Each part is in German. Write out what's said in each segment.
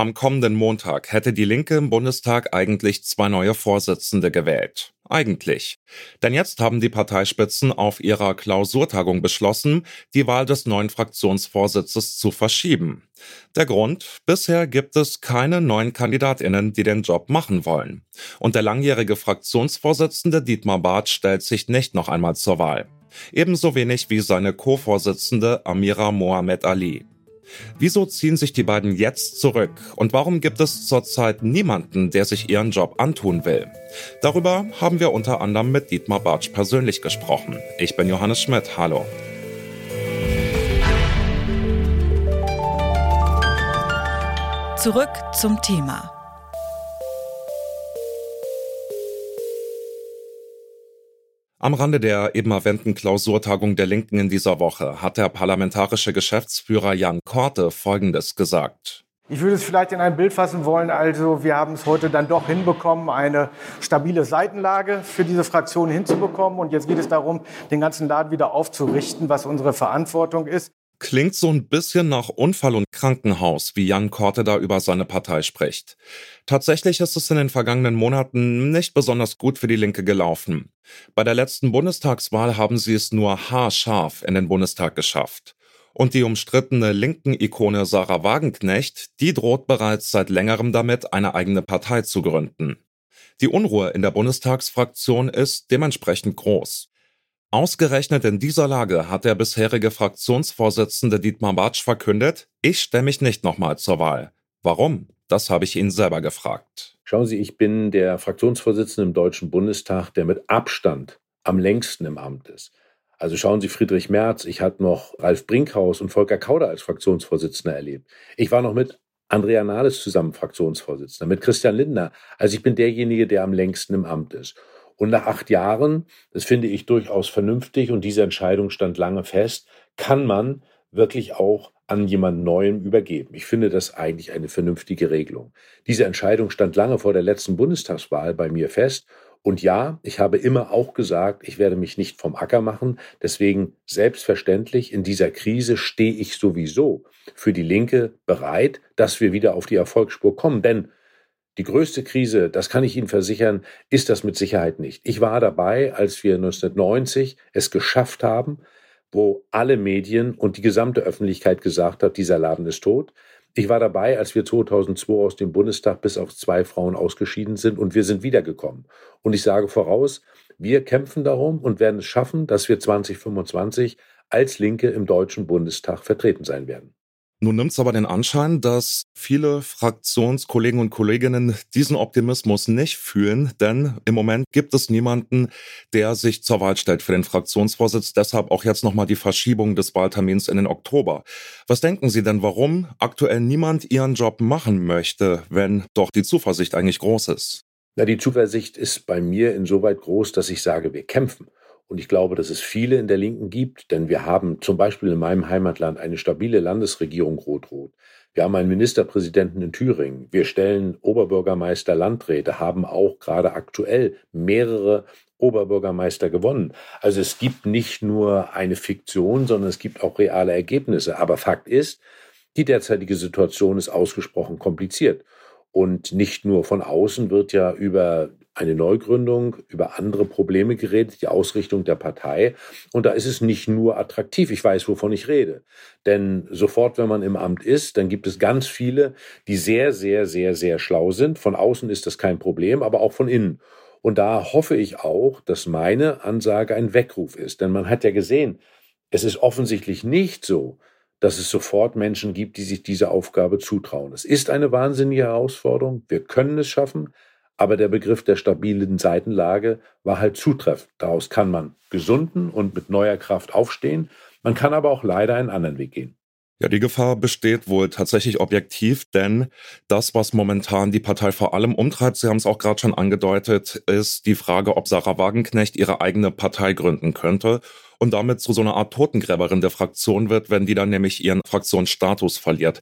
Am kommenden Montag hätte die Linke im Bundestag eigentlich zwei neue Vorsitzende gewählt. Eigentlich. Denn jetzt haben die Parteispitzen auf ihrer Klausurtagung beschlossen, die Wahl des neuen Fraktionsvorsitzes zu verschieben. Der Grund? Bisher gibt es keine neuen Kandidatinnen, die den Job machen wollen. Und der langjährige Fraktionsvorsitzende Dietmar Barth stellt sich nicht noch einmal zur Wahl. Ebenso wenig wie seine Co-Vorsitzende Amira Mohamed Ali. Wieso ziehen sich die beiden jetzt zurück und warum gibt es zurzeit niemanden, der sich ihren Job antun will? Darüber haben wir unter anderem mit Dietmar Bartsch persönlich gesprochen. Ich bin Johannes Schmidt, hallo. Zurück zum Thema. Am Rande der eben erwähnten Klausurtagung der Linken in dieser Woche hat der parlamentarische Geschäftsführer Jan Korte Folgendes gesagt. Ich würde es vielleicht in ein Bild fassen wollen. Also wir haben es heute dann doch hinbekommen, eine stabile Seitenlage für diese Fraktion hinzubekommen. Und jetzt geht es darum, den ganzen Laden wieder aufzurichten, was unsere Verantwortung ist. Klingt so ein bisschen nach Unfall und Krankenhaus, wie Jan Korte da über seine Partei spricht. Tatsächlich ist es in den vergangenen Monaten nicht besonders gut für die Linke gelaufen. Bei der letzten Bundestagswahl haben sie es nur haarscharf in den Bundestag geschafft. Und die umstrittene linken Ikone Sarah Wagenknecht, die droht bereits seit längerem damit, eine eigene Partei zu gründen. Die Unruhe in der Bundestagsfraktion ist dementsprechend groß. Ausgerechnet in dieser Lage hat der bisherige Fraktionsvorsitzende Dietmar Bartsch verkündet, ich stelle mich nicht nochmal zur Wahl. Warum? Das habe ich ihn selber gefragt. Schauen Sie, ich bin der Fraktionsvorsitzende im Deutschen Bundestag, der mit Abstand am längsten im Amt ist. Also schauen Sie Friedrich Merz, ich hatte noch Ralf Brinkhaus und Volker Kauder als Fraktionsvorsitzender erlebt. Ich war noch mit Andrea Nahles zusammen Fraktionsvorsitzender, mit Christian Lindner. Also ich bin derjenige, der am längsten im Amt ist. Und nach acht Jahren, das finde ich durchaus vernünftig und diese Entscheidung stand lange fest, kann man wirklich auch an jemand Neuem übergeben. Ich finde das eigentlich eine vernünftige Regelung. Diese Entscheidung stand lange vor der letzten Bundestagswahl bei mir fest. Und ja, ich habe immer auch gesagt, ich werde mich nicht vom Acker machen. Deswegen selbstverständlich in dieser Krise stehe ich sowieso für die Linke bereit, dass wir wieder auf die Erfolgsspur kommen. Denn die größte Krise, das kann ich Ihnen versichern, ist das mit Sicherheit nicht. Ich war dabei, als wir 1990 es geschafft haben, wo alle Medien und die gesamte Öffentlichkeit gesagt hat, dieser Laden ist tot. Ich war dabei, als wir 2002 aus dem Bundestag bis auf zwei Frauen ausgeschieden sind und wir sind wiedergekommen. Und ich sage voraus, wir kämpfen darum und werden es schaffen, dass wir 2025 als Linke im Deutschen Bundestag vertreten sein werden. Nun nimmt es aber den Anschein, dass viele Fraktionskollegen und Kolleginnen diesen Optimismus nicht fühlen, denn im Moment gibt es niemanden, der sich zur Wahl stellt für den Fraktionsvorsitz. Deshalb auch jetzt nochmal die Verschiebung des Wahltermins in den Oktober. Was denken Sie denn, warum aktuell niemand Ihren Job machen möchte, wenn doch die Zuversicht eigentlich groß ist? Na, die Zuversicht ist bei mir insoweit groß, dass ich sage, wir kämpfen. Und ich glaube, dass es viele in der Linken gibt, denn wir haben zum Beispiel in meinem Heimatland eine stabile Landesregierung rot-rot. Wir haben einen Ministerpräsidenten in Thüringen. Wir stellen Oberbürgermeister, Landräte, haben auch gerade aktuell mehrere Oberbürgermeister gewonnen. Also es gibt nicht nur eine Fiktion, sondern es gibt auch reale Ergebnisse. Aber Fakt ist, die derzeitige Situation ist ausgesprochen kompliziert. Und nicht nur von außen wird ja über eine Neugründung, über andere Probleme geredet, die Ausrichtung der Partei. Und da ist es nicht nur attraktiv. Ich weiß, wovon ich rede. Denn sofort, wenn man im Amt ist, dann gibt es ganz viele, die sehr, sehr, sehr, sehr schlau sind. Von außen ist das kein Problem, aber auch von innen. Und da hoffe ich auch, dass meine Ansage ein Weckruf ist. Denn man hat ja gesehen, es ist offensichtlich nicht so, dass es sofort Menschen gibt, die sich diese Aufgabe zutrauen. Es ist eine wahnsinnige Herausforderung. Wir können es schaffen. Aber der Begriff der stabilen Seitenlage war halt zutreffend. Daraus kann man gesunden und mit neuer Kraft aufstehen. Man kann aber auch leider einen anderen Weg gehen. Ja, die Gefahr besteht wohl tatsächlich objektiv, denn das, was momentan die Partei vor allem umtreibt, Sie haben es auch gerade schon angedeutet, ist die Frage, ob Sarah Wagenknecht ihre eigene Partei gründen könnte und damit zu so einer Art Totengräberin der Fraktion wird, wenn die dann nämlich ihren Fraktionsstatus verliert.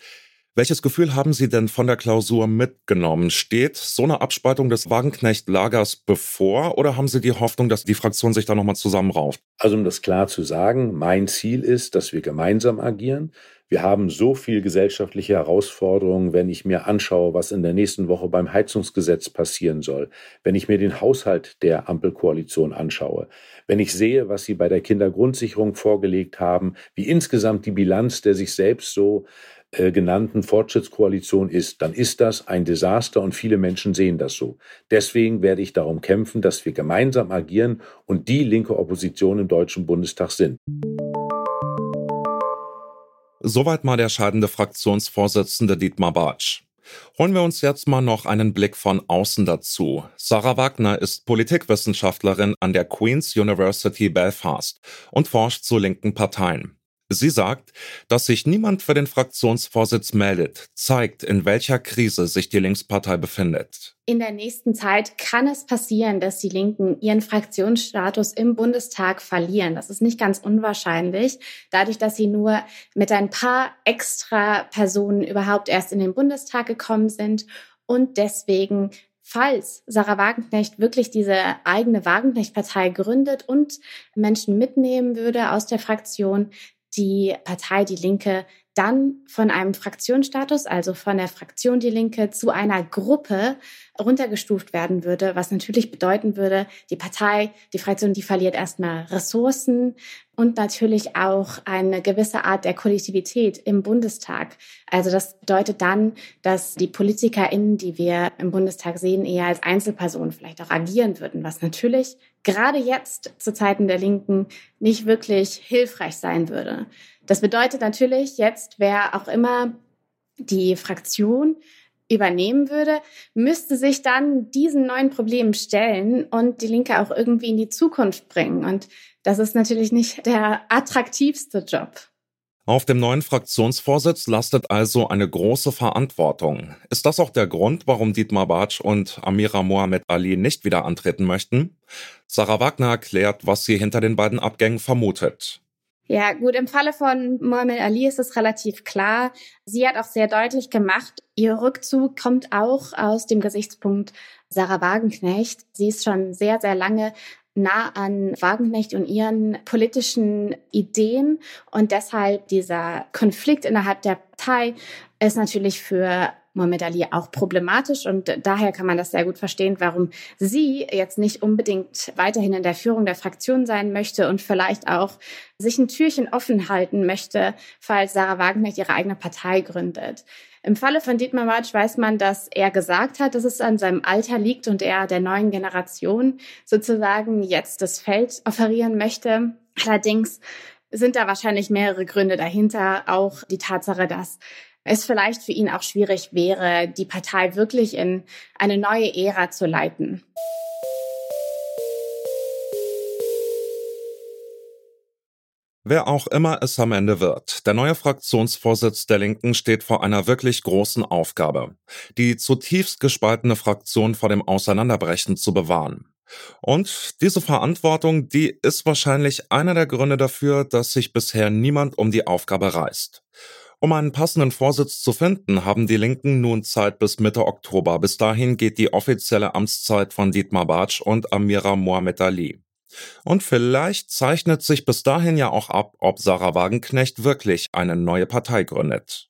Welches Gefühl haben Sie denn von der Klausur mitgenommen? Steht so eine Abspaltung des Wagenknecht-Lagers bevor oder haben Sie die Hoffnung, dass die Fraktion sich da nochmal zusammenrauft? Also um das klar zu sagen, mein Ziel ist, dass wir gemeinsam agieren. Wir haben so viel gesellschaftliche Herausforderungen, wenn ich mir anschaue, was in der nächsten Woche beim Heizungsgesetz passieren soll, wenn ich mir den Haushalt der Ampelkoalition anschaue, wenn ich sehe, was sie bei der Kindergrundsicherung vorgelegt haben, wie insgesamt die Bilanz der sich selbst so äh, genannten Fortschrittskoalition ist, dann ist das ein Desaster und viele Menschen sehen das so. Deswegen werde ich darum kämpfen, dass wir gemeinsam agieren und die linke Opposition im Deutschen Bundestag sind. Soweit mal der scheidende Fraktionsvorsitzende Dietmar Bartsch. Holen wir uns jetzt mal noch einen Blick von außen dazu. Sarah Wagner ist Politikwissenschaftlerin an der Queen's University Belfast und forscht zu linken Parteien. Sie sagt, dass sich niemand für den Fraktionsvorsitz meldet, zeigt, in welcher Krise sich die Linkspartei befindet. In der nächsten Zeit kann es passieren, dass die Linken ihren Fraktionsstatus im Bundestag verlieren. Das ist nicht ganz unwahrscheinlich, dadurch, dass sie nur mit ein paar extra Personen überhaupt erst in den Bundestag gekommen sind und deswegen falls Sarah Wagenknecht wirklich diese eigene Wagenknecht-Partei gründet und Menschen mitnehmen würde aus der Fraktion, die Partei Die Linke dann von einem Fraktionsstatus, also von der Fraktion Die Linke zu einer Gruppe runtergestuft werden würde, was natürlich bedeuten würde, die Partei, die Fraktion, die verliert erstmal Ressourcen und natürlich auch eine gewisse Art der Kollektivität im Bundestag. Also das bedeutet dann, dass die PolitikerInnen, die wir im Bundestag sehen, eher als Einzelpersonen vielleicht auch agieren würden, was natürlich gerade jetzt zu Zeiten der Linken nicht wirklich hilfreich sein würde. Das bedeutet natürlich jetzt, wer auch immer die Fraktion übernehmen würde, müsste sich dann diesen neuen Problemen stellen und die Linke auch irgendwie in die Zukunft bringen. Und das ist natürlich nicht der attraktivste Job. Auf dem neuen Fraktionsvorsitz lastet also eine große Verantwortung. Ist das auch der Grund, warum Dietmar Bartsch und Amira Mohamed Ali nicht wieder antreten möchten? Sarah Wagner erklärt, was sie hinter den beiden Abgängen vermutet. Ja, gut, im Falle von Mohamed Ali ist es relativ klar. Sie hat auch sehr deutlich gemacht, ihr Rückzug kommt auch aus dem Gesichtspunkt Sarah Wagenknecht. Sie ist schon sehr, sehr lange nah an Wagenknecht und ihren politischen Ideen und deshalb dieser Konflikt innerhalb der Partei ist natürlich für Mohamed Ali auch problematisch und daher kann man das sehr gut verstehen, warum sie jetzt nicht unbedingt weiterhin in der Führung der Fraktion sein möchte und vielleicht auch sich ein Türchen offen halten möchte, falls Sarah Wagenknecht ihre eigene Partei gründet. Im Falle von Dietmar March weiß man, dass er gesagt hat, dass es an seinem Alter liegt und er der neuen Generation sozusagen jetzt das Feld offerieren möchte. Allerdings sind da wahrscheinlich mehrere Gründe dahinter. Auch die Tatsache, dass es vielleicht für ihn auch schwierig wäre, die Partei wirklich in eine neue Ära zu leiten. Wer auch immer es am Ende wird, der neue Fraktionsvorsitz der Linken steht vor einer wirklich großen Aufgabe, die zutiefst gespaltene Fraktion vor dem Auseinanderbrechen zu bewahren. Und diese Verantwortung, die ist wahrscheinlich einer der Gründe dafür, dass sich bisher niemand um die Aufgabe reißt. Um einen passenden Vorsitz zu finden, haben die Linken nun Zeit bis Mitte Oktober. Bis dahin geht die offizielle Amtszeit von Dietmar Bartsch und Amira Mohamed Ali. Und vielleicht zeichnet sich bis dahin ja auch ab, ob Sarah Wagenknecht wirklich eine neue Partei gründet.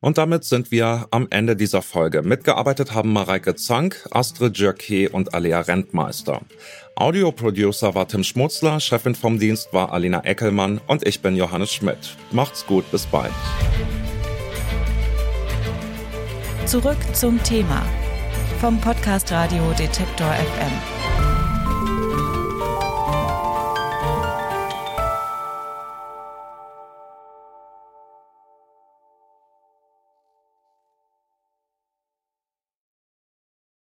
Und damit sind wir am Ende dieser Folge. Mitgearbeitet haben Mareike Zank, Astrid Jörke und Alea Rentmeister. Audioproducer war Tim Schmutzler, Chefin vom Dienst war Alina Eckelmann und ich bin Johannes Schmidt. Macht's gut, bis bald. Zurück zum Thema vom Podcast Radio Detektor FM.